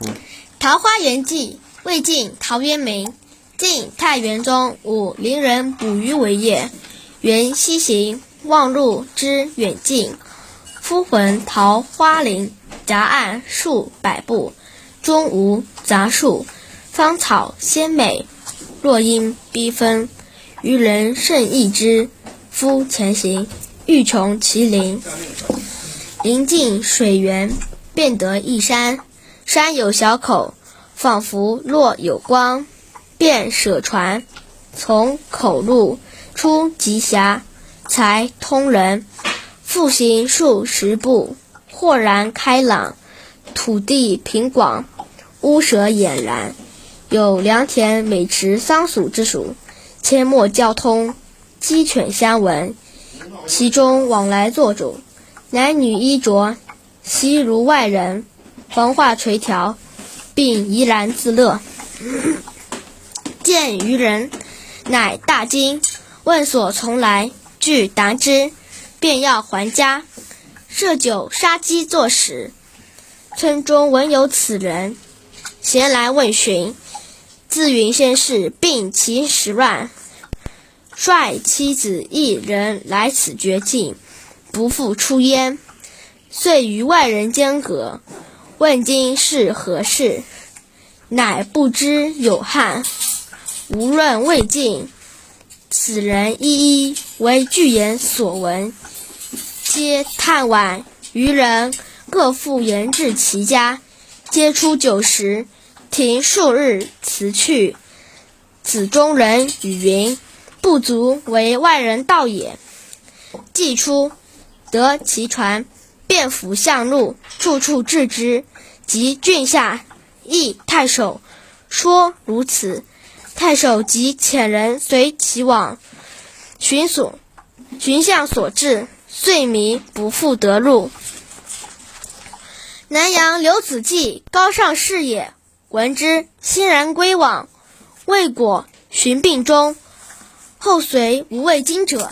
《桃花源记》魏晋陶渊明。晋太元中，武陵人捕鱼为业。缘溪行，忘路之远近。忽闻桃花林，夹岸数百步，中无杂树，芳草鲜美，落英缤纷。渔人甚异之。夫前行，欲穷其林。临近水源，便得一山，山有小口，仿佛若有光。便舍船，从口入，出极狭，才通人。复行数十步，豁然开朗，土地平广，屋舍俨然，有良田、美池、桑树之属，阡陌交通，鸡犬相闻。其中往来作主。男女衣着，悉如外人，黄花垂髫，并怡然自乐。见渔人，乃大惊，问所从来，具答之，便要还家。设酒杀鸡作食。村中闻有此人，咸来问询，自云先是病其时乱，率妻子一人来此绝境。不复出焉，遂与外人间隔。问今是何事，乃不知有汉。无论魏晋，此人一一为具言所闻，皆叹惋。余人各复言至其家，皆出酒食，停数日，辞去。子中人语云：“不足为外人道也。”既出。得其船，便扶向路，处处置之。及郡下，诣太守，说如此。太守即遣人随其往，寻所，寻向所至，遂迷不复得路。南阳刘子骥高尚士也，闻之，欣然归往。未果，寻病终，后随无未经者。